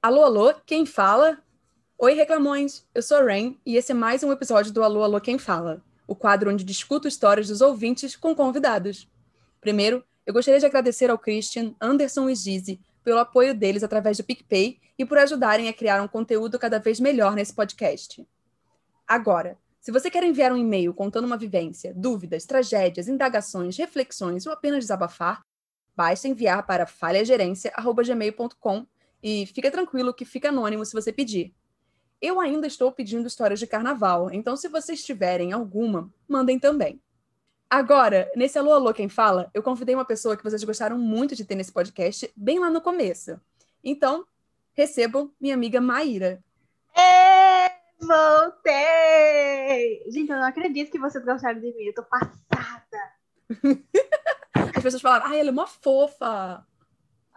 Alô, alô, quem fala? Oi, reclamões! Eu sou a Rain e esse é mais um episódio do Alô, alô, quem fala? O quadro onde discuto histórias dos ouvintes com convidados. Primeiro, eu gostaria de agradecer ao Christian, Anderson e Gizzy pelo apoio deles através do PicPay e por ajudarem a criar um conteúdo cada vez melhor nesse podcast. Agora, se você quer enviar um e-mail contando uma vivência, dúvidas, tragédias, indagações, reflexões ou apenas desabafar, basta enviar para falhagerência.gmail.com e fica tranquilo que fica anônimo se você pedir. Eu ainda estou pedindo histórias de carnaval, então se vocês tiverem alguma, mandem também. Agora, nesse Alô Alô Quem Fala, eu convidei uma pessoa que vocês gostaram muito de ter nesse podcast, bem lá no começo. Então, recebam minha amiga Maíra. Ê, voltei! Gente, eu não acredito que vocês gostaram de mim, eu tô passada. As pessoas falaram, ai, ela é uma fofa.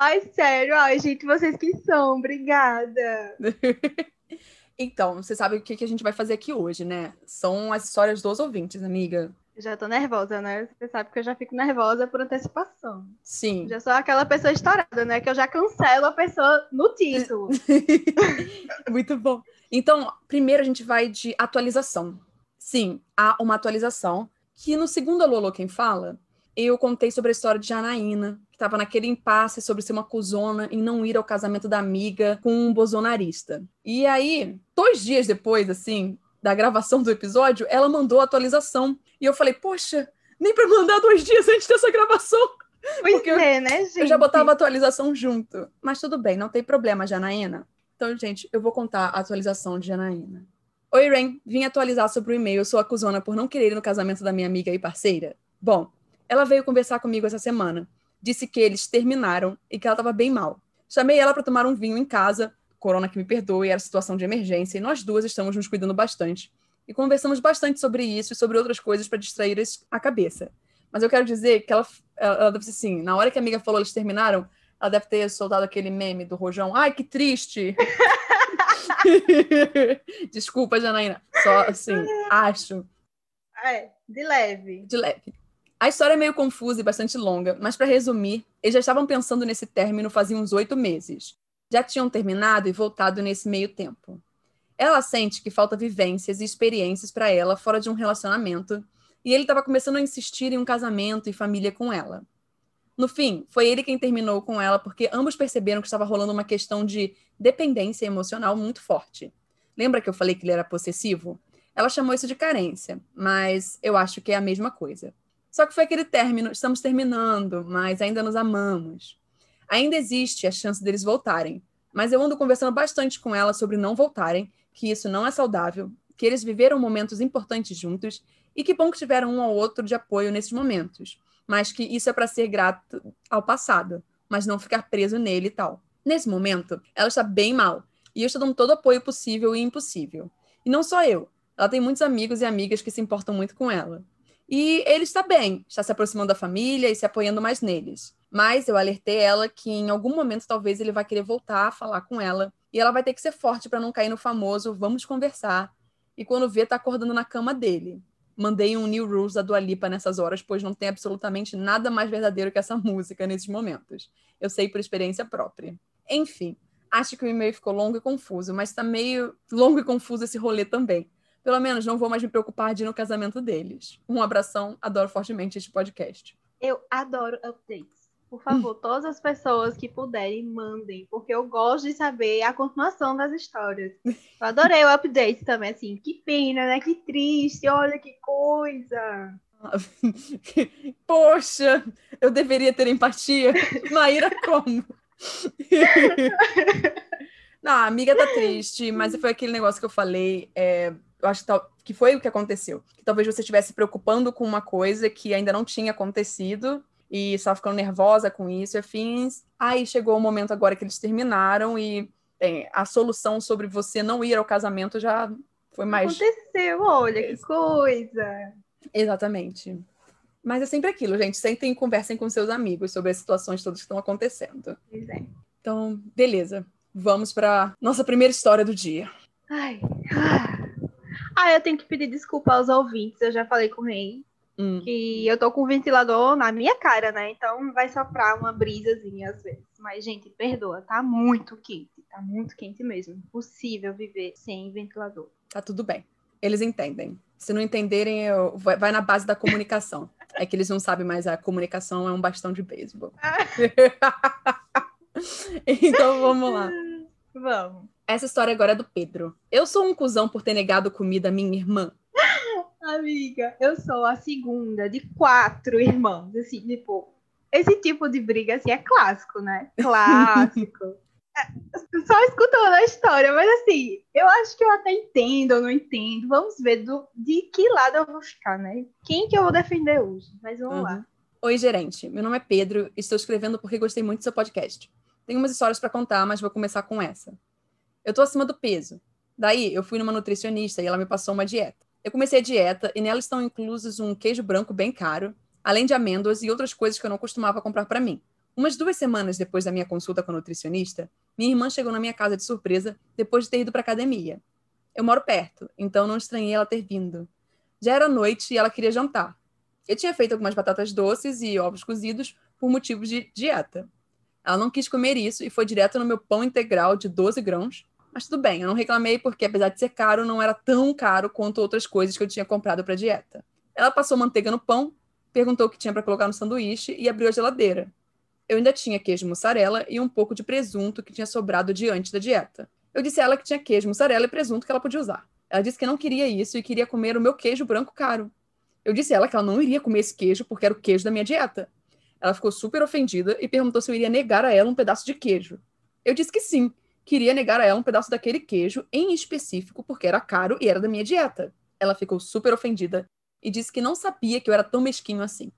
Ai, sério, ai, gente, vocês que são, obrigada. então, você sabe o que, que a gente vai fazer aqui hoje, né? São as histórias dos ouvintes, amiga. Já tô nervosa, né? Você sabe que eu já fico nervosa por antecipação. Sim. Já sou aquela pessoa estourada, né? Que eu já cancelo a pessoa no título. Muito bom. Então, primeiro a gente vai de atualização. Sim, há uma atualização que no segundo Alô Quem Fala, eu contei sobre a história de Janaína, estava naquele impasse sobre ser uma cuzona e não ir ao casamento da amiga com um bolsonarista. E aí, dois dias depois, assim, da gravação do episódio, ela mandou a atualização. E eu falei, poxa, nem para mandar dois dias antes dessa gravação. Pois Porque é, eu, né, gente? Eu já botava a atualização junto. Mas tudo bem, não tem problema, Janaína. Então, gente, eu vou contar a atualização de Janaína. Oi, Ren. Vim atualizar sobre o e-mail. Sou acusona por não querer ir no casamento da minha amiga e parceira. Bom, ela veio conversar comigo essa semana. Disse que eles terminaram e que ela estava bem mal. Chamei ela para tomar um vinho em casa. Corona que me perdoe, era situação de emergência e nós duas estamos nos cuidando bastante. E conversamos bastante sobre isso e sobre outras coisas para distrair a cabeça. Mas eu quero dizer que ela, ela, deve ser assim, na hora que a amiga falou eles terminaram, ela deve ter soltado aquele meme do Rojão. Ai, que triste! Desculpa, Janaína. Só assim, acho. É, de leve. De leve. A história é meio confusa e bastante longa, mas para resumir, eles já estavam pensando nesse término fazia uns oito meses. Já tinham terminado e voltado nesse meio tempo. Ela sente que falta vivências e experiências para ela fora de um relacionamento, e ele estava começando a insistir em um casamento e família com ela. No fim, foi ele quem terminou com ela porque ambos perceberam que estava rolando uma questão de dependência emocional muito forte. Lembra que eu falei que ele era possessivo? Ela chamou isso de carência, mas eu acho que é a mesma coisa. Só que foi aquele término, estamos terminando, mas ainda nos amamos. Ainda existe a chance deles voltarem, mas eu ando conversando bastante com ela sobre não voltarem, que isso não é saudável, que eles viveram momentos importantes juntos e que bom que tiveram um ao outro de apoio nesses momentos, mas que isso é para ser grato ao passado, mas não ficar preso nele e tal. Nesse momento, ela está bem mal e eu estou dando todo o apoio possível e impossível. E não só eu, ela tem muitos amigos e amigas que se importam muito com ela. E ele está bem, está se aproximando da família e se apoiando mais neles. Mas eu alertei ela que em algum momento talvez ele vai querer voltar a falar com ela. E ela vai ter que ser forte para não cair no famoso vamos conversar. E quando vê, tá acordando na cama dele. Mandei um New Rules da Dua Lipa nessas horas, pois não tem absolutamente nada mais verdadeiro que essa música nesses momentos. Eu sei por experiência própria. Enfim, acho que o e-mail ficou longo e confuso, mas tá meio longo e confuso esse rolê também. Pelo menos não vou mais me preocupar de ir no casamento deles. Um abração, adoro fortemente este podcast. Eu adoro updates. Por favor, todas as pessoas que puderem, mandem, porque eu gosto de saber a continuação das histórias. Eu adorei o update também, assim, que pena, né? Que triste, olha que coisa. Poxa, eu deveria ter empatia. Maíra, como? Não, a amiga tá triste, mas foi aquele negócio que eu falei. É, eu acho que, que foi o que aconteceu. Que talvez você estivesse se preocupando com uma coisa que ainda não tinha acontecido e estava ficando nervosa com isso e afins. Aí chegou o momento agora que eles terminaram e bem, a solução sobre você não ir ao casamento já foi mais. Aconteceu, olha que coisa! Exatamente. Mas é sempre aquilo, gente. Sentem e conversem com seus amigos sobre as situações todas que estão acontecendo. É. Então, beleza. Vamos para nossa primeira história do dia. Ai. Ah. Ah, eu tenho que pedir desculpa aos ouvintes. Eu já falei com o Rei hum. que eu tô com o ventilador na minha cara, né? Então vai soprar uma brisazinha às vezes. Mas, gente, perdoa, tá muito quente. Tá muito quente mesmo. Impossível viver sem ventilador. Tá tudo bem. Eles entendem. Se não entenderem, eu... vai na base da comunicação. É que eles não sabem mais a comunicação é um bastão de beisebol. então vamos lá. Vamos. Essa história agora é do Pedro. Eu sou um cuzão por ter negado comida à minha irmã. Amiga, eu sou a segunda de quatro irmãos. Assim, tipo, esse tipo de briga assim é clássico, né? Clássico. É, só escutando a história, mas assim, eu acho que eu até entendo ou não entendo. Vamos ver do, de que lado eu vou ficar, né? Quem que eu vou defender hoje? Mas vamos uhum. lá. Oi, gerente. Meu nome é Pedro. Estou escrevendo porque gostei muito do seu podcast. Tenho umas histórias para contar, mas vou começar com essa. Eu tô acima do peso. Daí, eu fui numa nutricionista e ela me passou uma dieta. Eu comecei a dieta e nela estão inclusos um queijo branco bem caro, além de amêndoas e outras coisas que eu não costumava comprar para mim. Umas duas semanas depois da minha consulta com a nutricionista, minha irmã chegou na minha casa de surpresa depois de ter ido para academia. Eu moro perto, então não estranhei ela ter vindo. Já era noite e ela queria jantar. Eu tinha feito algumas batatas doces e ovos cozidos por motivos de dieta. Ela não quis comer isso e foi direto no meu pão integral de 12 grãos. Mas tudo bem, eu não reclamei porque, apesar de ser caro, não era tão caro quanto outras coisas que eu tinha comprado para dieta. Ela passou manteiga no pão, perguntou o que tinha para colocar no sanduíche e abriu a geladeira. Eu ainda tinha queijo mussarela e um pouco de presunto que tinha sobrado diante da dieta. Eu disse a ela que tinha queijo, mussarela e presunto que ela podia usar. Ela disse que não queria isso e queria comer o meu queijo branco caro. Eu disse a ela que ela não iria comer esse queijo porque era o queijo da minha dieta. Ela ficou super ofendida e perguntou se eu iria negar a ela um pedaço de queijo. Eu disse que sim, queria negar a ela um pedaço daquele queijo, em específico porque era caro e era da minha dieta. Ela ficou super ofendida e disse que não sabia que eu era tão mesquinho assim.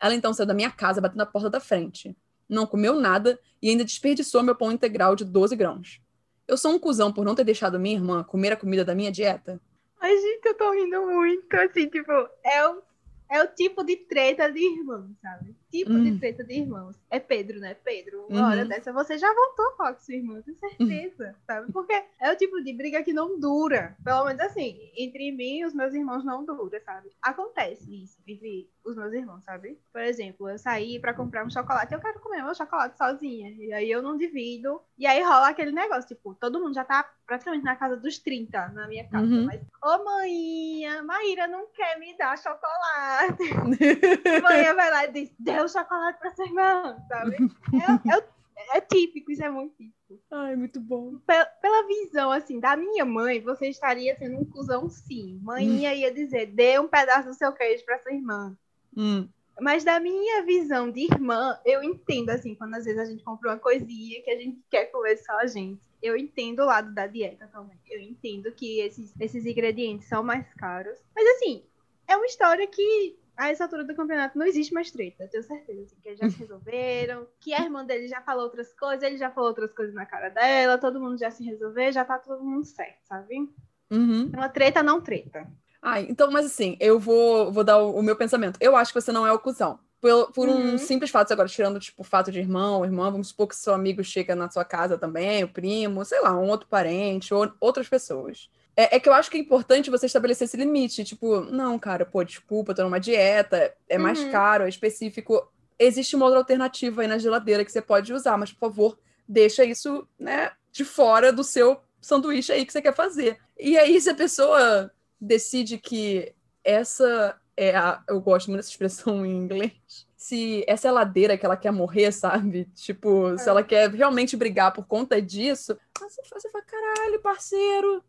Ela então saiu da minha casa batendo na porta da frente. Não comeu nada e ainda desperdiçou meu pão integral de 12 grãos. Eu sou um cuzão por não ter deixado minha irmã comer a comida da minha dieta? Ai, gente, eu tô rindo muito. Assim, tipo, é o é o tipo de treta de irmãos, sabe? Tipo de hum. treta de irmãos. É Pedro, né? Pedro, uma uhum. hora dessa você já voltou a com sua irmã, tenho certeza, sabe? Porque é o tipo de briga que não dura. Pelo menos assim, entre mim e os meus irmãos não dura, sabe? Acontece isso entre os meus irmãos, sabe? Por exemplo, eu saí para comprar um chocolate, eu quero comer meu chocolate sozinha. E aí eu não divido. E aí rola aquele negócio, tipo, todo mundo já tá praticamente na casa dos 30 na minha casa. Uhum. Mas, ô mãe, Maíra não quer me dar chocolate. mãe vai lá e diz, deu chocolate pra sua irmã, sabe? É, é, é típico, isso é muito típico. Ai, muito bom. Pela, pela, visão, assim, da minha mãe, você estaria sendo um cuzão, sim. Mãe hum. ia dizer, dê um pedaço do seu queijo pra sua irmã. Hum. Mas da minha visão de irmã, eu entendo, assim, quando às vezes a gente compra uma coisinha que a gente quer comer só a gente. Eu entendo o lado da dieta também. Eu entendo que esses, esses ingredientes são mais caros. Mas, assim, é uma história que a essa altura do campeonato não existe mais treta, eu tenho certeza. Assim, que eles já se resolveram, que a irmã dele já falou outras coisas, ele já falou outras coisas na cara dela, todo mundo já se resolveu, já tá todo mundo certo, sabe? Uhum. É uma treta não treta. Ai, então, mas assim, eu vou, vou dar o, o meu pensamento. Eu acho que você não é o cuzão. Por, por uhum. um simples fato, agora, tirando, tipo, o fato de irmão, irmã, vamos supor que seu amigo chega na sua casa também, o primo, sei lá, um outro parente, ou outras pessoas. É, é, que eu acho que é importante você estabelecer esse limite. Tipo, não, cara, pô, desculpa, tô numa dieta, é mais uhum. caro, é específico. Existe uma outra alternativa aí na geladeira que você pode usar, mas, por favor, deixa isso, né, de fora do seu sanduíche aí que você quer fazer. E aí, se a pessoa decide que essa é a. Eu gosto muito dessa expressão em inglês. Se essa é a ladeira que ela quer morrer, sabe? Tipo, é. se ela quer realmente brigar por conta disso, você, você fala, caralho, parceiro.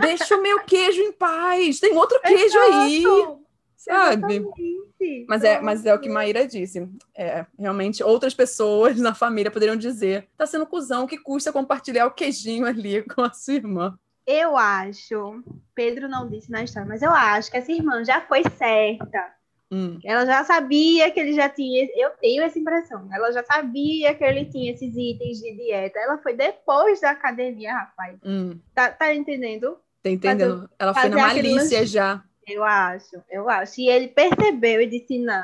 Deixa o meu queijo em paz. Tem outro queijo Exato. aí. Sabe? Exatamente. Mas é, mas é o que Maíra disse. É, realmente, outras pessoas na família poderiam dizer: tá sendo cuzão, que custa compartilhar o queijinho ali com a sua irmã. Eu acho, Pedro não disse na história, mas eu acho que essa irmã já foi certa. Hum. Ela já sabia que ele já tinha. Eu tenho essa impressão. Ela já sabia que ele tinha esses itens de dieta. Ela foi depois da academia, rapaz. Hum. Tá, tá entendendo? Tá entendendo? Fazer, ela foi na malícia já. Eu acho, eu acho. E ele percebeu e disse: não,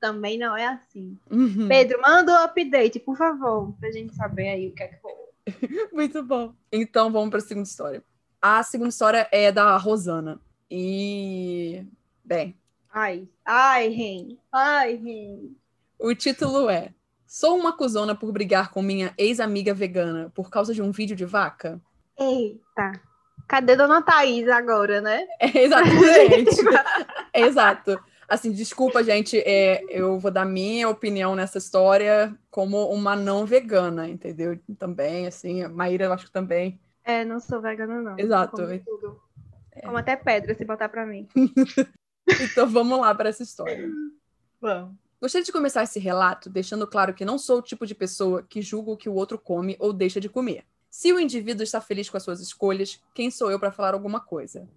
também não é assim. Uhum. Pedro, manda o um update, por favor, pra gente saber aí o que é que foi. Muito bom. Então vamos para a segunda história. A segunda história é da Rosana. E. Bem. Ai, ai, Ren. Ai, Ren. O título é Sou uma cuzona por brigar com minha ex-amiga vegana por causa de um vídeo de vaca? Eita. Cadê Dona Thaís agora, né? É, exatamente. Exato. Assim, desculpa, gente, é, eu vou dar minha opinião nessa história como uma não vegana, entendeu? Também, assim, a Maíra, eu acho que também. É, não sou vegana, não. Exato. Como tudo. É. Como até pedra, se botar pra mim. então vamos lá para essa história. Vamos. Gostaria de começar esse relato deixando claro que não sou o tipo de pessoa que julga o que o outro come ou deixa de comer. Se o indivíduo está feliz com as suas escolhas, quem sou eu para falar alguma coisa?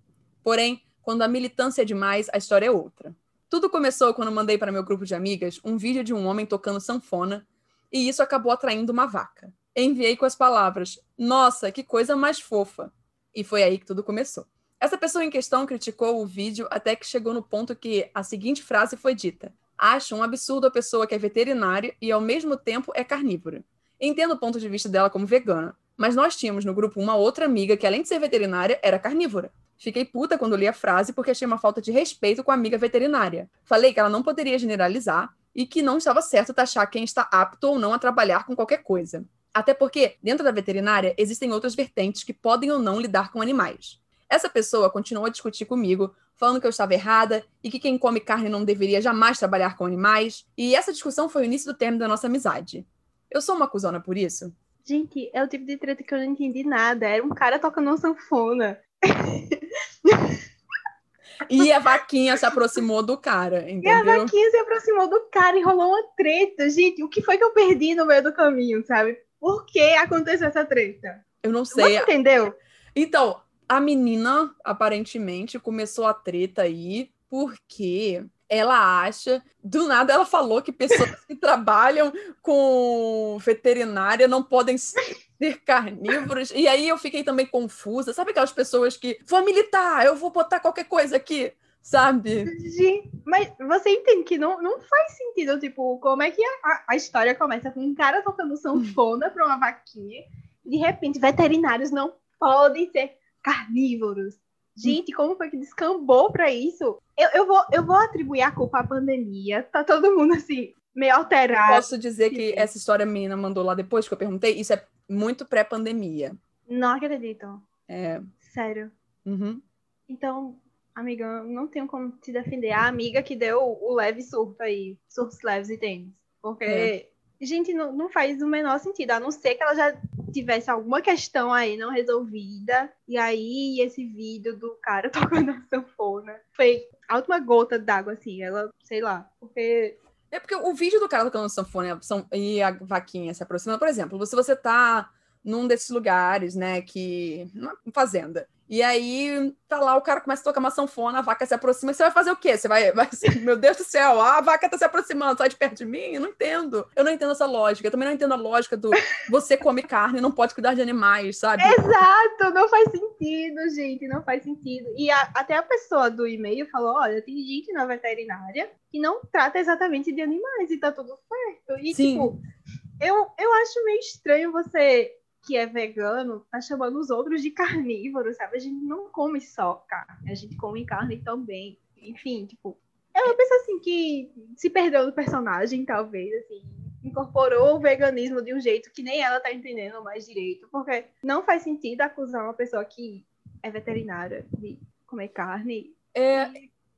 Porém, quando a militância é demais, a história é outra. Tudo começou quando mandei para meu grupo de amigas um vídeo de um homem tocando sanfona, e isso acabou atraindo uma vaca. Enviei com as palavras: Nossa, que coisa mais fofa! E foi aí que tudo começou. Essa pessoa em questão criticou o vídeo até que chegou no ponto que a seguinte frase foi dita: Acho um absurdo a pessoa que é veterinária e ao mesmo tempo é carnívora. Entendo o ponto de vista dela como vegana, mas nós tínhamos no grupo uma outra amiga que, além de ser veterinária, era carnívora. Fiquei puta quando li a frase porque achei uma falta de respeito com a amiga veterinária. Falei que ela não poderia generalizar e que não estava certo taxar quem está apto ou não a trabalhar com qualquer coisa. Até porque, dentro da veterinária, existem outras vertentes que podem ou não lidar com animais. Essa pessoa continuou a discutir comigo, falando que eu estava errada e que quem come carne não deveria jamais trabalhar com animais, e essa discussão foi o início do término da nossa amizade. Eu sou uma cuzona por isso? Gente, é o tipo de treta que eu não entendi nada. Era um cara tocando uma sanfona. E a vaquinha se aproximou do cara, entendeu? E a vaquinha se aproximou do cara e rolou uma treta. Gente, o que foi que eu perdi no meio do caminho, sabe? Por que aconteceu essa treta? Eu não sei. Você entendeu? Então, a menina, aparentemente, começou a treta aí porque ela acha. Do nada ela falou que pessoas que trabalham com veterinária não podem ser carnívoros. E aí eu fiquei também confusa. Sabe aquelas pessoas que vou militar, eu vou botar qualquer coisa aqui, sabe? Gente, mas você entende que não, não faz sentido, tipo, como é que a, a história começa com um cara tocando sanfona para uma vaquinha, de repente veterinários não podem ser carnívoros. Gente, como foi que descambou para isso? Eu, eu, vou, eu vou atribuir a culpa à pandemia. Tá todo mundo assim, meio alterado. Posso dizer que essa história a menina mandou lá depois que eu perguntei? Isso é muito pré-pandemia. Não acredito. É. Sério. Uhum. Então, amiga, não tenho como te defender. A amiga que deu o leve surto aí, surtos leves e tênis. Porque, é. Gente, não, não faz o menor sentido, a não ser que ela já tivesse alguma questão aí não resolvida, e aí esse vídeo do cara tocando a sanfona foi a última gota d'água, assim, ela, sei lá, porque é porque o vídeo do cara tocando sanfona e a vaquinha se aproximando, por exemplo, se você tá num desses lugares, né, que. Uma fazenda. E aí, tá lá, o cara começa a tocar uma sanfona, a vaca se aproxima, você vai fazer o quê? Você vai, vai assim, meu Deus do céu, a vaca tá se aproximando, sai de perto de mim? Eu não entendo. Eu não entendo essa lógica. Eu também não entendo a lógica do você come carne e não pode cuidar de animais, sabe? Exato, não faz sentido, gente, não faz sentido. E a, até a pessoa do e-mail falou: olha, tem gente na veterinária que não trata exatamente de animais e tá tudo certo. E, Sim. tipo, eu, eu acho meio estranho você que é vegano tá chamando os outros de carnívoros, sabe? A gente não come só carne, a gente come carne também. Enfim, tipo, ela pensa assim que se perdeu do personagem, talvez, assim, incorporou o veganismo de um jeito que nem ela tá entendendo mais direito, porque não faz sentido acusar uma pessoa que é veterinária de comer carne. É,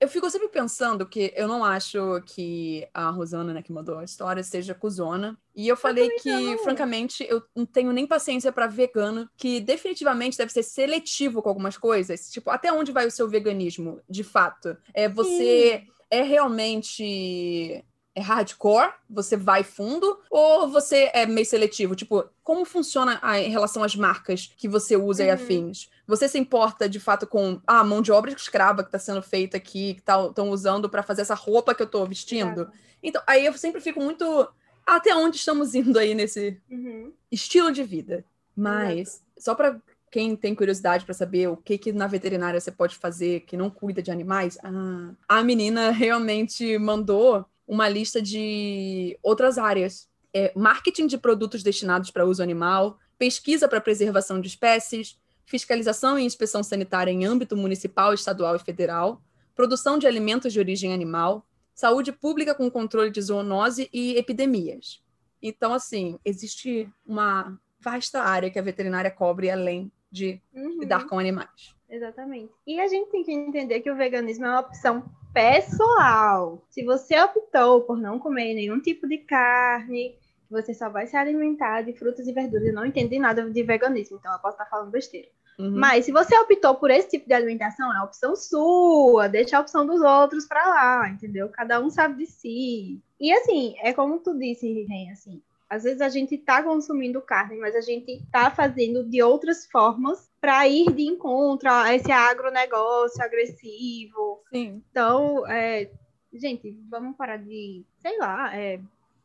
eu fico sempre pensando que eu não acho que a Rosana, né, que mandou a história, seja cuzona. E eu falei eu que, não. francamente, eu não tenho nem paciência para vegano, que definitivamente deve ser seletivo com algumas coisas. Tipo, até onde vai o seu veganismo, de fato? É você Sim. é realmente é hardcore, você vai fundo, ou você é meio seletivo? Tipo, como funciona a, em relação às marcas que você usa uhum. e afins? Você se importa de fato com a ah, mão de obra escrava que está sendo feita aqui, que estão tá, usando para fazer essa roupa que eu estou vestindo? Então, aí eu sempre fico muito. Até onde estamos indo aí nesse uhum. estilo de vida? Mas, só para quem tem curiosidade para saber o que, que na veterinária você pode fazer que não cuida de animais, ah, a menina realmente mandou uma lista de outras áreas. É, marketing de produtos destinados para uso animal, pesquisa para preservação de espécies, fiscalização e inspeção sanitária em âmbito municipal, estadual e federal, produção de alimentos de origem animal, saúde pública com controle de zoonose e epidemias. Então, assim, existe uma vasta área que a veterinária cobre além de Uhum, lidar com animais. Exatamente. E a gente tem que entender que o veganismo é uma opção pessoal. Se você optou por não comer nenhum tipo de carne, você só vai se alimentar de frutas e verduras. Eu não entendo nada de veganismo, então eu posso estar falando besteira. Uhum. Mas se você optou por esse tipo de alimentação, é a opção sua, deixa a opção dos outros pra lá, entendeu? Cada um sabe de si. E assim, é como tu disse, Ren, assim, às vezes a gente tá consumindo carne, mas a gente tá fazendo de outras formas para ir de encontro a esse agronegócio agressivo. Sim. Então, é, gente, vamos parar de, sei lá, é,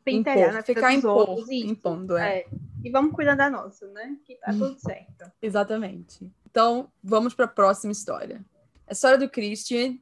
pentelhar na ficar impor, outros. impondo, é. É, E vamos cuidar da nossa, né? Que tá Hum. tudo certo. Exatamente. Então, vamos para a próxima história. A história do Christian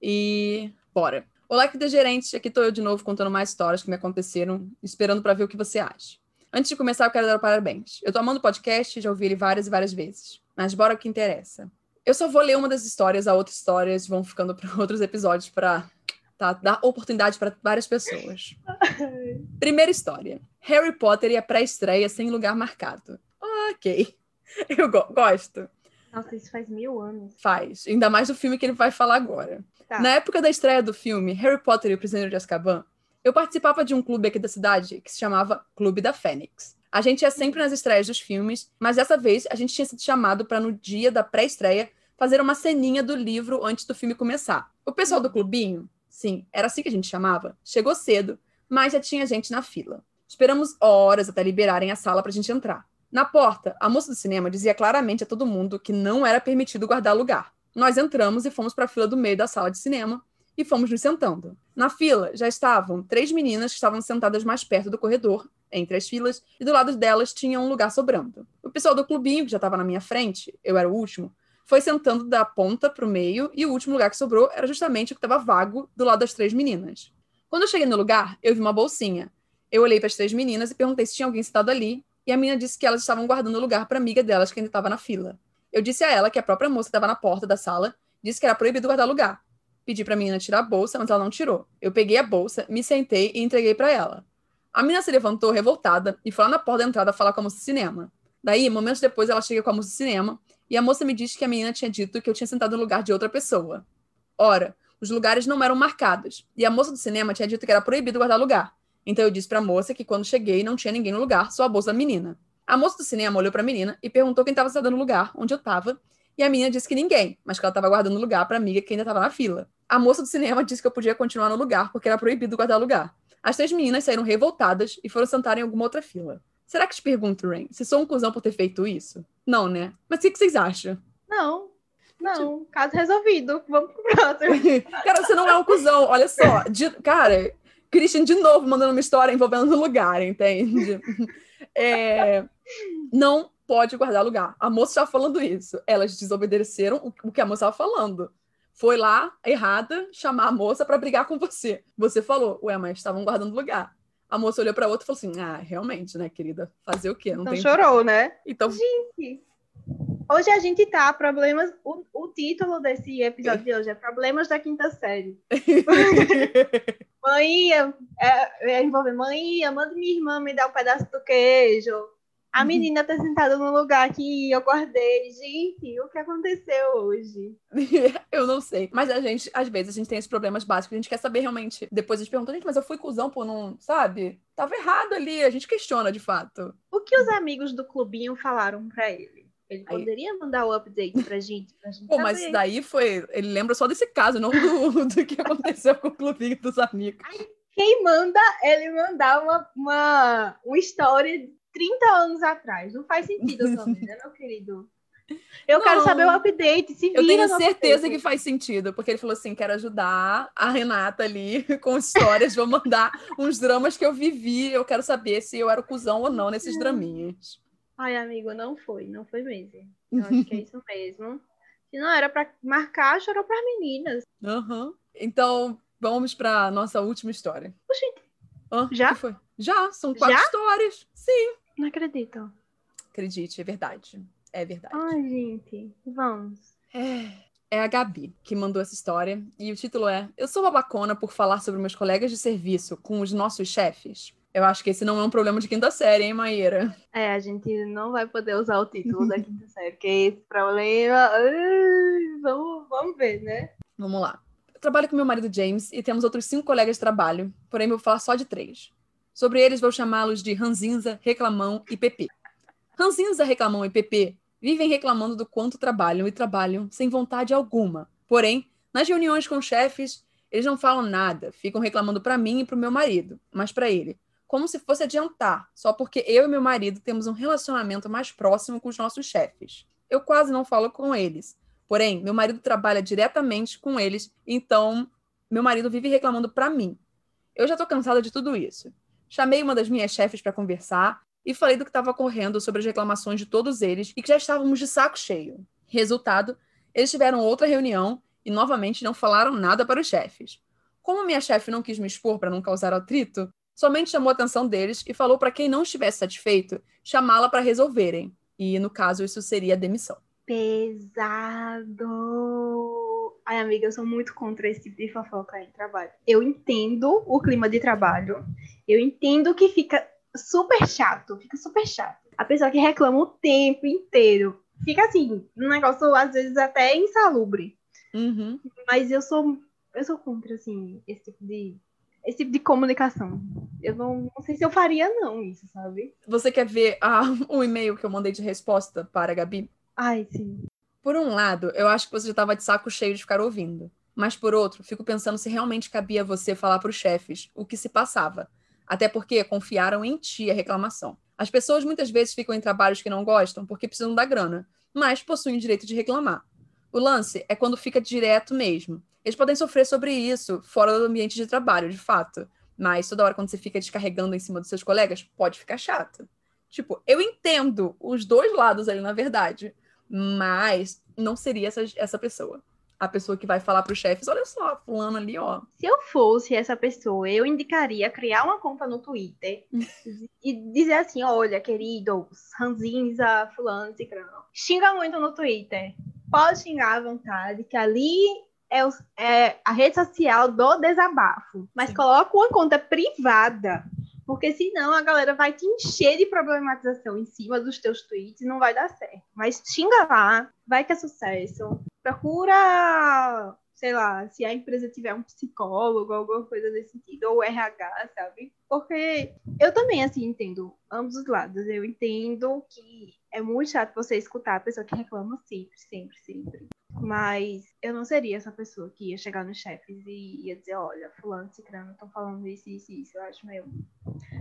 e bora. Olá, querida gerente. Aqui estou eu de novo contando mais histórias que me aconteceram, esperando para ver o que você acha. Antes de começar, eu quero dar parabéns. Eu tô amando o podcast, já ouvi ele várias e várias vezes. Mas bora ao que interessa. Eu só vou ler uma das histórias, a outras histórias vão ficando para outros episódios para tá, dar oportunidade para várias pessoas. Primeira história. Harry Potter e a pré-estreia sem lugar marcado. Ok. Eu go- gosto. Nossa, isso faz mil anos. Faz. Ainda mais do filme que ele vai falar agora. Tá. Na época da estreia do filme Harry Potter e o Prisioneiro de Azkaban, eu participava de um clube aqui da cidade que se chamava Clube da Fênix. A gente ia sempre nas estreias dos filmes, mas dessa vez a gente tinha sido chamado para no dia da pré-estreia fazer uma ceninha do livro antes do filme começar. O pessoal do clubinho, sim, era assim que a gente chamava, chegou cedo, mas já tinha gente na fila. Esperamos horas até liberarem a sala para a gente entrar. Na porta, a moça do cinema dizia claramente a todo mundo que não era permitido guardar lugar. Nós entramos e fomos para a fila do meio da sala de cinema e fomos nos sentando. Na fila já estavam três meninas que estavam sentadas mais perto do corredor, entre as filas, e do lado delas tinha um lugar sobrando. O pessoal do clubinho, que já estava na minha frente, eu era o último, foi sentando da ponta para o meio e o último lugar que sobrou era justamente o que estava vago do lado das três meninas. Quando eu cheguei no lugar, eu vi uma bolsinha. Eu olhei para as três meninas e perguntei se tinha alguém sentado ali, e a menina disse que elas estavam guardando lugar para amiga delas que ainda estava na fila. Eu disse a ela que a própria moça estava na porta da sala disse que era proibido guardar lugar. Pedi para a menina tirar a bolsa, mas ela não tirou. Eu peguei a bolsa, me sentei e entreguei para ela. A menina se levantou revoltada e foi lá na porta da entrada falar com a moça do cinema. Daí, momentos depois, ela chega com a moça do cinema e a moça me disse que a menina tinha dito que eu tinha sentado no lugar de outra pessoa. Ora, os lugares não eram marcados e a moça do cinema tinha dito que era proibido guardar lugar. Então eu disse para a moça que quando cheguei não tinha ninguém no lugar, só a bolsa da menina. A moça do cinema olhou para a menina e perguntou quem estava sentado no lugar onde eu estava, e a menina disse que ninguém, mas que ela estava guardando lugar para a amiga que ainda estava na fila. A moça do cinema disse que eu podia continuar no lugar porque era proibido guardar lugar. As três meninas saíram revoltadas e foram sentar em alguma outra fila. Será que te pergunto, Rain, se sou um cuzão por ter feito isso? Não, né? Mas o que, que vocês acham? Não, não. Caso resolvido. Vamos pro próximo. Cara, você não é um cuzão, olha só. De- cara, Christian de novo mandando uma história envolvendo lugar, entende? É, não pode guardar lugar. A moça estava falando isso. Elas desobedeceram o, que a moça estava falando. Foi lá, errada, chamar a moça para brigar com você. Você falou, ué, mas estavam guardando lugar. A moça olhou para outra e falou assim: Ah, realmente, né, querida? Fazer o quê? Não Então tem. chorou, né? Então, Hoje a gente tá problemas. O, o título desse episódio de hoje é Problemas da Quinta Série. Mãe, é, é envolver mãe, manda minha irmã me dar um pedaço do queijo. A Uhum. menina tá sentada no lugar que eu guardei. Gente, o que aconteceu hoje? eu não sei. Mas a gente, às vezes, a gente tem esses problemas básicos. A gente quer saber realmente. Depois a gente pergunta, gente, mas eu fui cuzão por não. Sabe? Tava errado ali. A gente questiona de fato. O que os amigos do clubinho falaram pra ele? Ele Aí- poderia mandar o update pra gente? Pra gente Pô, mas saber. daí foi. Ele lembra só desse caso, não do, do que aconteceu com o clubinho dos amigos. Quem manda ele mandar uma, uma, uma história de 30 anos atrás? Não faz sentido também, né, meu querido? Eu quero Não. saber o update. Se Eu tenho certeza update. que faz sentido, porque ele falou assim: quero ajudar a Renata ali com histórias, vou mandar uns dramas que eu vivi. Eu quero saber se eu era o cuzão ou não nesses draminhas. Ai, amigo, não foi, não foi mesmo. Eu acho que é isso mesmo. Se não era pra marcar, chorou pras meninas. Aham. Então, vamos para nossa última história. Oxente, Hã? Já? Foi? Já, são quatro Já? histórias. Sim. não acredito. Acredite, é verdade. É verdade. Ai, gente, vamos. É a Gabi que mandou essa história e o título é Eu sou babacona por falar sobre meus colegas de serviço com os nossos chefes. Eu acho que esse não é um problema de quinta série, hein, Maíra? É, a gente não vai poder usar o título da quinta série, porque esse problema. Uh, vamos, vamos ver, né? Vamos lá. Eu trabalho com meu marido James e temos outros cinco colegas de trabalho, porém vou falar só de três. Sobre eles, vou chamá-los de Ranzinza, Reclamão e Pepe. Ranzinza, Reclamão e Pepe vivem reclamando do quanto trabalham e trabalham sem vontade alguma. Porém, nas reuniões com chefes, eles não falam nada, ficam reclamando para mim e para o meu marido, mas para ele, como se fosse adiantar, só porque eu e meu marido temos um relacionamento mais próximo com os nossos chefes. Eu quase não falo com eles. Porém, meu marido trabalha diretamente com eles, então meu marido vive reclamando para mim. Eu já estou cansada de tudo isso. Chamei uma das minhas chefes para conversar e falei do que estava correndo sobre as reclamações de todos eles e que já estávamos de saco cheio. Resultado, eles tiveram outra reunião e novamente não falaram nada para os chefes. Como minha chefe não quis me expor para não causar atrito, somente chamou a atenção deles e falou para quem não estivesse satisfeito chamá-la para resolverem. E no caso, isso seria demissão. Pesado! Ai, amiga, eu sou muito contra esse tipo de fofoca em trabalho. Eu entendo o clima de trabalho. Eu entendo que fica super chato. Fica super chato. A pessoa que reclama o tempo inteiro. Fica assim, um negócio, às vezes, até insalubre. Uhum. Mas eu sou, eu sou contra, assim, esse tipo de esse tipo de comunicação. Eu não, não sei se eu faria, não, isso, sabe? Você quer ver ah, o e-mail que eu mandei de resposta para a Gabi? Ai, sim. Por um lado, eu acho que você já estava de saco cheio de ficar ouvindo. Mas por outro, fico pensando se realmente cabia você falar para os chefes o que se passava. Até porque confiaram em ti a reclamação. As pessoas muitas vezes ficam em trabalhos que não gostam porque precisam da grana, mas possuem o direito de reclamar. O lance é quando fica direto mesmo. Eles podem sofrer sobre isso fora do ambiente de trabalho, de fato. Mas toda hora quando você fica descarregando em cima dos seus colegas, pode ficar chato. Tipo, eu entendo os dois lados ali, na verdade. Mas não seria essa, essa pessoa. A pessoa que vai falar para os chefes, olha só, fulano ali, ó. Se eu fosse essa pessoa, eu indicaria criar uma conta no Twitter e dizer assim, olha, queridos, ranzinza, fulano, cicrano. Xinga muito no Twitter. Pode xingar à vontade, que ali é, o, é, a rede social do desabafo. Mas Sim. coloca uma conta privada, porque senão a galera vai te encher de problematização em cima dos teus tweets e não vai dar certo. Mas xinga lá, vai que é sucesso. Procura sei lá, se a empresa tiver um psicólogo, alguma coisa desse sentido, ou RH, sabe? Porque eu também, assim, entendo ambos os lados. Eu entendo que é muito chato você escutar a pessoa que reclama sempre, sempre, sempre. Mas eu não seria essa pessoa que ia chegar nos chefes e ia dizer, olha, fulano, ciclano, estão falando isso, isso, isso. Eu acho meio...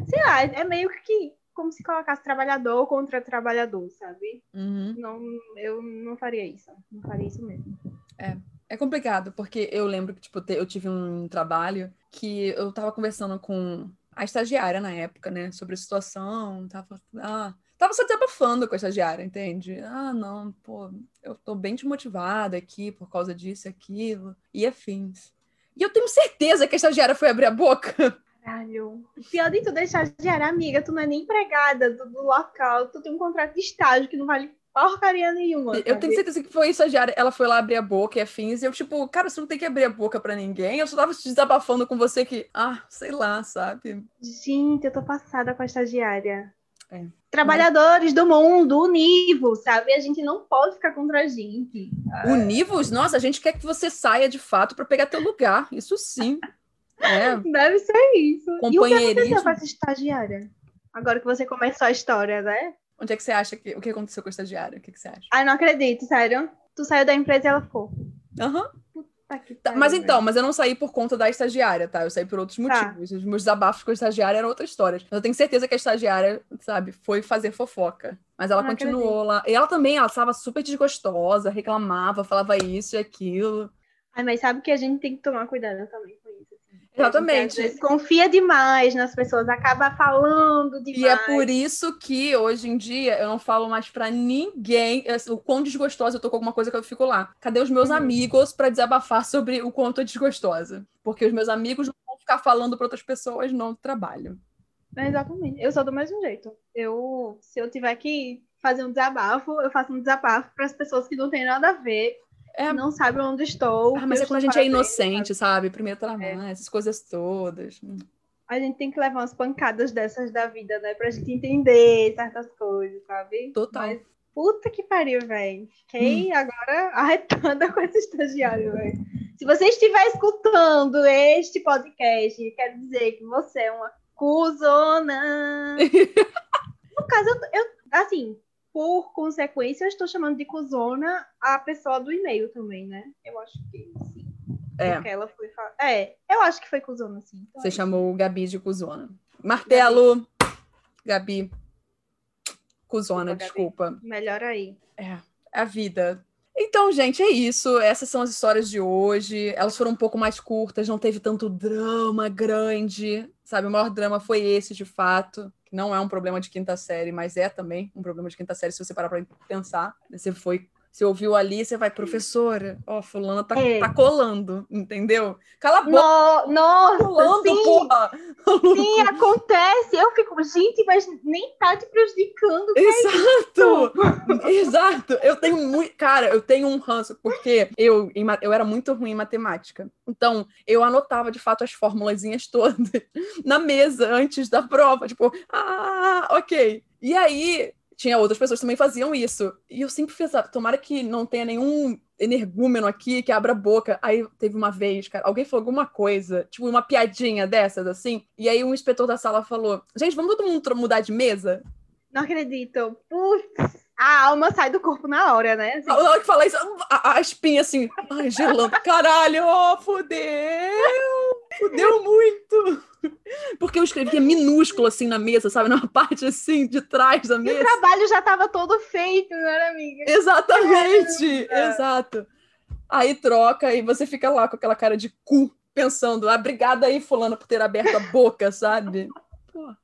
Sei lá, é meio que como se colocasse trabalhador contra trabalhador, sabe? Uhum. Não, eu não faria isso. Não faria isso mesmo. É. É complicado, porque eu lembro que, tipo, eu tive um trabalho que eu tava conversando com a estagiária na época, né, sobre a situação, tava, ah, tava só desabafando com a estagiária, entende? Ah, não, pô, eu tô bem desmotivada aqui por causa disso e aquilo, e afins. E eu tenho certeza que a estagiária foi abrir a boca. Caralho. Pior de tudo é estagiária, amiga, tu não é nem empregada do, do local, tu tem um contrato de estágio que não vale porcaria nenhuma. Eu tenho certeza que foi estagiária. Ela foi lá abrir a boca e afins. E eu, tipo, cara, você não tem que abrir a boca pra ninguém. Eu só tava desabafando com você que, ah, sei lá, sabe? Gente, eu tô passada com a estagiária. É. Trabalhadores do mundo, univos, sabe? A gente não pode ficar contra a gente. Univos? Nossa, a gente quer que você saia de fato para pegar teu lugar. Isso sim. É. Deve ser isso. Companheirismo. E o que aconteceu com essa estagiária? Agora que você começou a história, né? Onde é que você acha que. O que aconteceu com a estagiária? O que, que você acha? Ai, não acredito, sério. Tu saiu da empresa e ela ficou. Aham. Uhum. Tá, mas então, mas eu não saí por conta da estagiária, tá? Eu saí por outros tá. motivos. Tá. Os meus desabafos com a estagiária eram outra história. Mas eu tenho certeza que a estagiária, sabe, foi fazer fofoca. Mas ela não continuou acredito. lá. E ela também, ela estava super desgostosa, reclamava, falava isso e aquilo. Ai, mas sabe que a gente tem que tomar cuidado também Exatamente. Confia demais nas pessoas, acaba falando demais. E é por isso que hoje em dia eu não falo mais para ninguém o quão desgostosa eu tô com alguma coisa que eu fico lá. Cadê os meus hum. amigos para desabafar sobre o quanto é desgostosa? Porque os meus amigos não vão ficar falando para outras pessoas no trabalho. É exatamente. Eu sou do mesmo jeito. Eu, se eu tiver que fazer um desabafo, eu faço um desabafo para as pessoas que não têm nada a ver é... Não sabe onde estou. Ah, mas é quando a gente é inocente, sabe? Primeiro trabalho, é. essas coisas todas. Hum. A gente tem que levar umas pancadas dessas da vida, né? Pra gente entender certas coisas, sabe? Total. Mas, puta que pariu, velho. Fiquei agora arretada com esse estagiário, velho. Se você estiver escutando este podcast, quero dizer que você é uma cuzona. no caso, eu, eu, assim, por consequência, eu estou chamando de cuzona a pessoa do e-mail também, né? Eu acho que sim. É. Porque ela foi. É, eu acho que foi cuzona, sim. Então, Você é chamou o Gabi de cuzona. Martelo. Gabi. Cuzona, Desculpa, Gabi. desculpa. Melhor aí. É, a vida. Então, gente, é isso. Essas são as histórias de hoje. Elas foram um pouco mais curtas, não teve tanto drama grande, sabe? O maior drama foi esse, de fato. Que não é um problema de quinta série, mas é também um problema de quinta série, se você parar pra pensar. Você foi. Você ouviu ali, você vai, professora, ó, fulana tá, É. tá colando, entendeu? Cala a boca, No, nossa, colando, sim, porra! sim, acontece. Eu fico, gente, mas nem tá te prejudicando. Exato! Exato! Eu tenho muito. Cara, eu tenho um ranço, porque eu, eu era muito ruim em matemática. Então, eu anotava de fato as formulazinhas todas na mesa antes da prova. Tipo, ah, ok. E aí, tinha outras pessoas que também faziam isso. E eu sempre pensava, tomara que não tenha nenhum energúmeno aqui que abra a boca. Aí teve uma vez, cara, alguém falou alguma coisa, tipo uma piadinha dessas, assim. E aí um inspetor da sala falou: Gente, vamos todo mundo mudar de mesa? Não acredito. Putz, a alma sai do corpo na hora, né? Assim, Na hora que fala isso, a, a espinha assim, ai, gelando. Caralho, ó, fudeu! Fudeu muito! Porque eu escrevia minúsculo assim na mesa, sabe? Numa parte assim, de trás da e o mesa. trabalho já tava todo feito, não era, amiga? Exatamente! É. Exato. Aí troca e você fica lá com aquela cara de cu, pensando, ah, obrigada aí, fulana, por ter aberto a boca, sabe? Porra.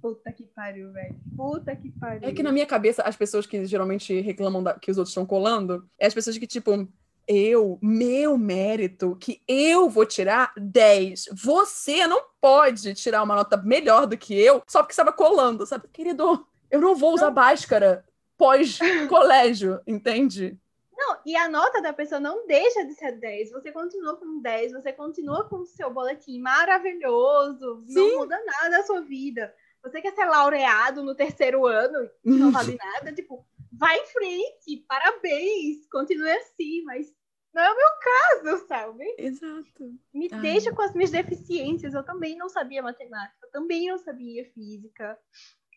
Puta que pariu, velho. Puta que pariu. É que na minha cabeça, as pessoas que geralmente reclamam da- que os outros estão colando, é as pessoas que, tipo, eu, meu mérito, que eu vou tirar 10. Você não pode tirar uma nota melhor do que eu só porque estava colando, sabe? Querido, eu não vou usar máscara pós-colégio, entende? Não, e a nota da pessoa não deixa de ser 10. Você continua com 10, você continua com o seu boletim maravilhoso, Sim. não muda nada da sua vida. Você quer ser laureado no terceiro ano, não vale nada, tipo, vai em frente, parabéns, continue assim, mas não é o meu caso, sabe? Exato. Me Ai. deixa com as minhas deficiências. Eu também não sabia matemática, eu também não sabia física.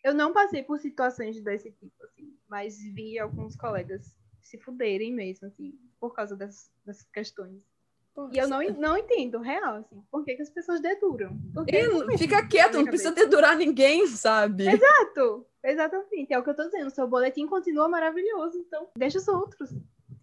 Eu não passei por situações desse tipo, assim, mas vi alguns colegas se fuderem mesmo, assim, por causa dessas, dessas questões. E eu não, não entendo, real, assim, por que, que as pessoas deduram? E fica quieto, não precisa dedurar ninguém, sabe? Exato, exatamente, é o que eu tô dizendo. Seu boletim continua maravilhoso, então deixa os outros.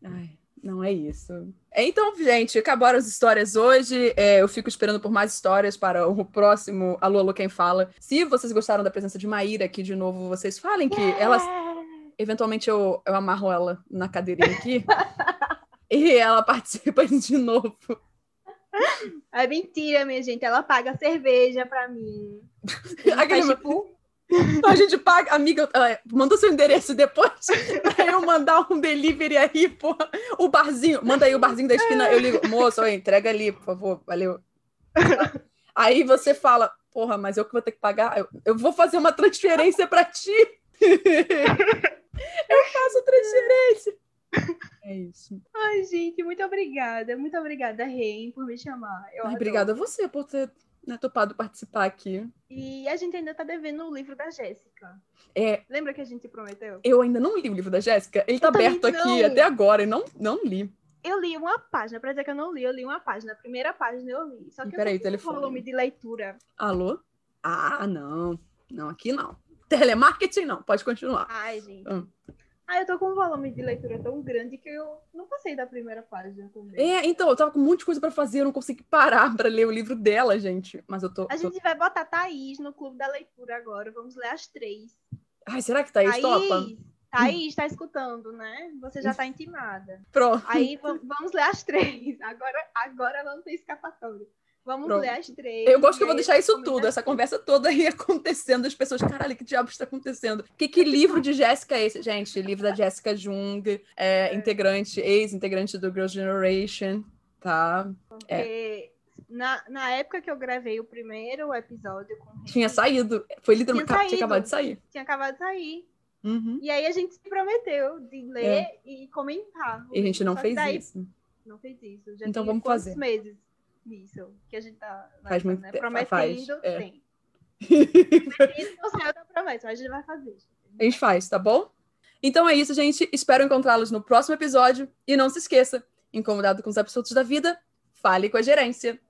Ai, não é isso. Então, gente, acabaram as histórias hoje. É, eu fico esperando por mais histórias para o próximo Alô, Alô, Quem Fala. Se vocês gostaram da presença de Maíra aqui de novo, vocês falem que ela, eventualmente eu, eu amarro ela na cadeirinha aqui. e ela participa de novo. É mentira, minha gente. Ela paga cerveja pra mim. Aquele- Faz, tipo, A gente paga, amiga, manda seu endereço depois pra eu mandar um delivery aí, porra. O barzinho, manda aí o barzinho da esquina, eu ligo, moço, ó, entrega ali, por favor, valeu. Aí você fala, porra, mas eu que vou ter que pagar, eu, eu vou fazer uma transferência pra ti. eu faço transferência. É isso. Ai, gente, muito obrigada. Muito obrigada, Reim, por me chamar. Eu obrigada a você por ter né, topado participar aqui. E a gente ainda tá devendo o livro da Jéssica. É, Lembra que a gente prometeu? eu ainda não li o livro da Jéssica, ele tá também aberto aqui não. até agora e não, não li. Eu li uma página, pra dizer que eu não li, eu li uma página. A primeira página eu li. Só que eu peraí, tô com um telefone. volume de leitura. Alô? Ah, não. Não, aqui não. Telemarketing não, pode continuar. Ai, gente. Hum. Ah, eu tô com um volume de leitura tão grande que eu não passei da primeira página também. É, então, eu tava com um monte de coisa pra fazer, eu não consegui parar pra ler o livro dela, gente. Mas eu tô. A tô- gente vai botar Thaís no clube da leitura agora. Vamos ler as três. Ai, será que Thaís topa? Thaís, tá escutando, né? Você já tá intimada. Pronto. Aí va- vamos ler as três. Agora, agora não tem escapatória. Vamos Pronto. ler as três. Eu gosto que eu vou aí deixar isso tudo, essa conversa toda aí acontecendo, as pessoas, caralho, que diabos está acontecendo? Que, que livro de Jéssica é esse? Gente, livro da Jéssica Jung, é, integrante, ex-integrante do Girls' Generation, tá? Porque na, na época que eu gravei o primeiro episódio com Tinha saído. Foi literalmente. Tinha Tinha, acabado de sair. tinha acabado de sair. Uhum. E aí a gente se prometeu de ler e comentar. E a gente não fez daí isso. Não fez isso. Já Então vamos fazer. meses nisso que a gente tá Faz muito né? tempo, prometendo, faz, é. tem. Isso não saiu da promessa, mas a gente vai fazer. A gente faz, tá bom? Então é isso, gente. Espero encontrá-los no próximo episódio. E não se esqueça, incomodado com os absurdos da vida, fale com a gerência.